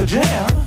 the jam.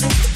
Peace.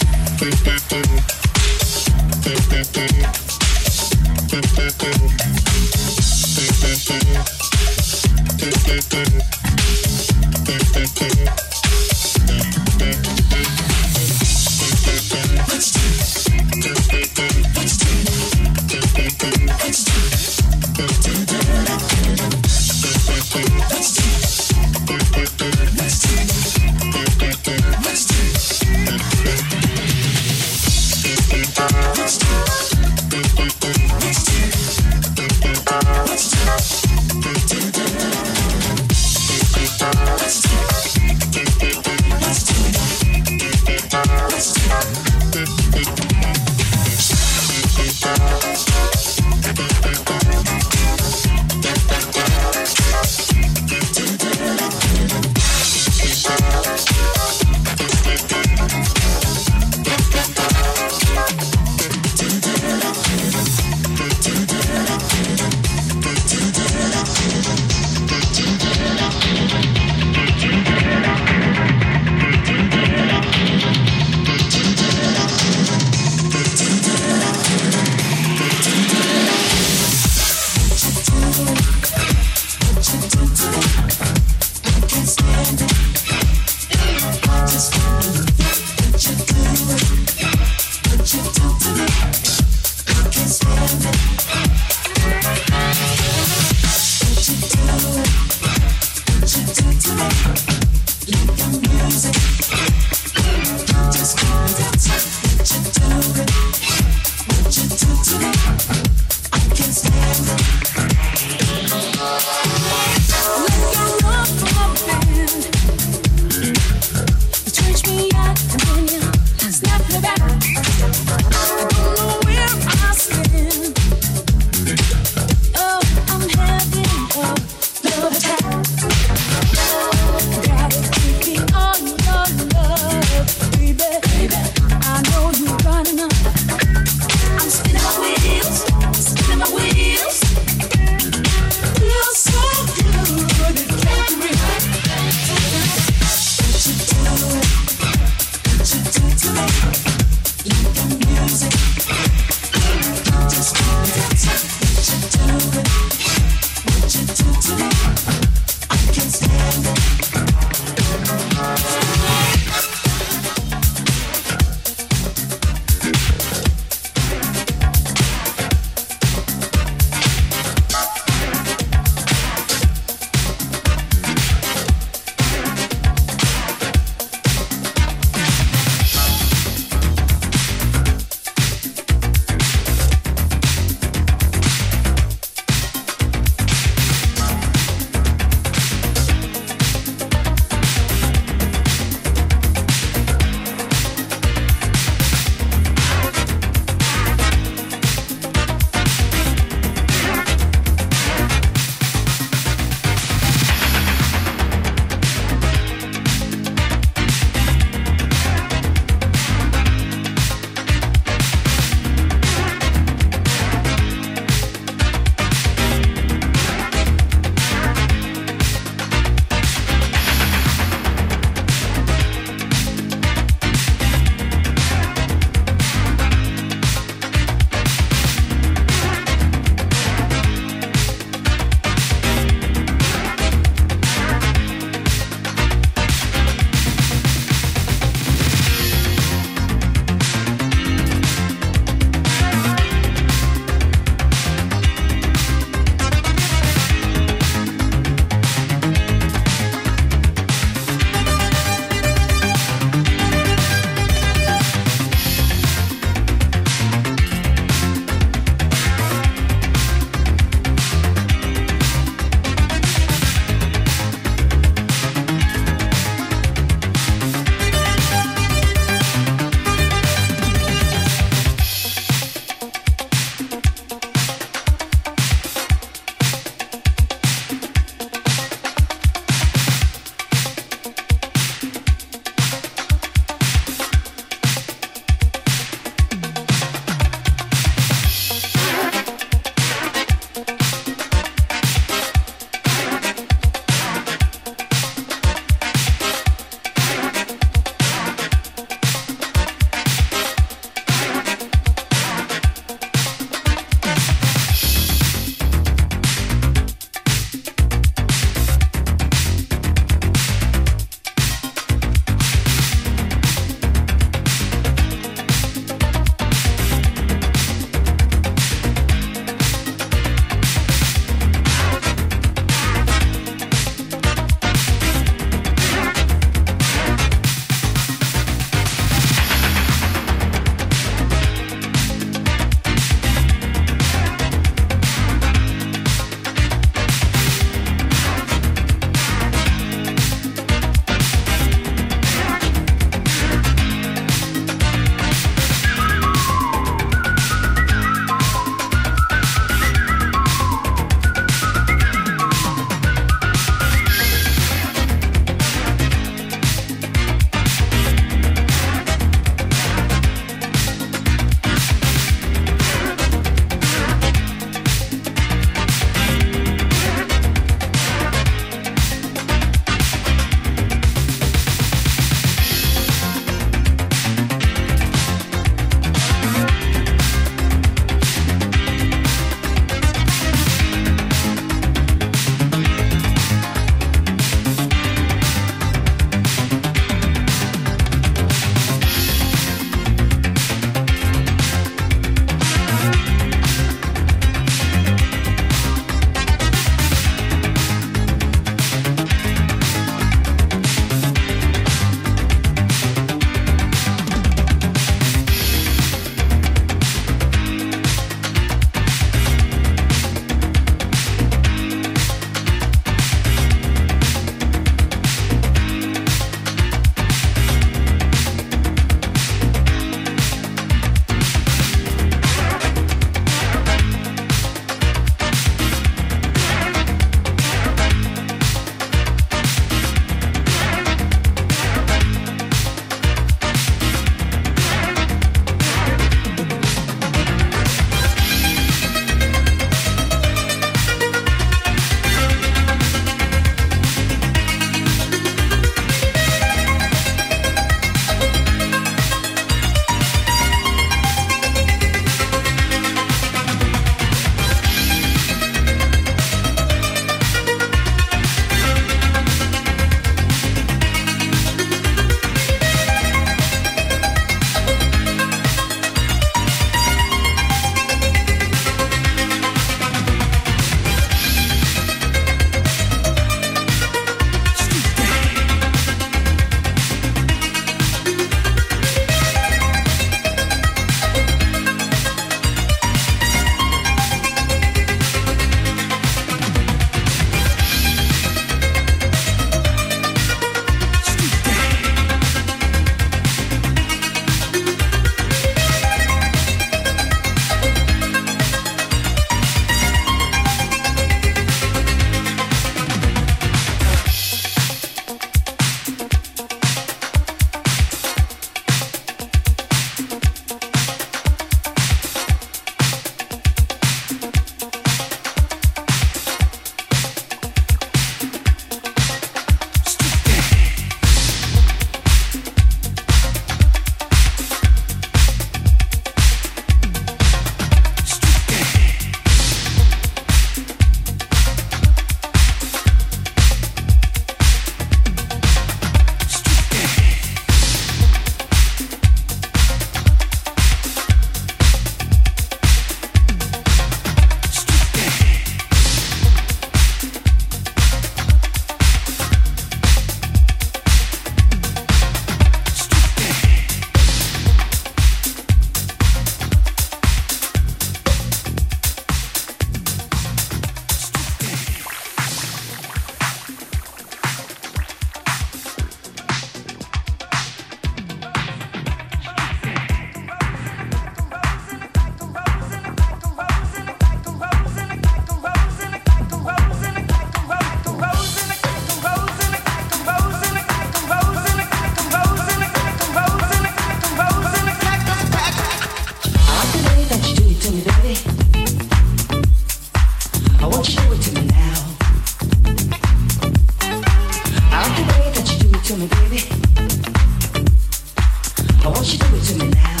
Thank you.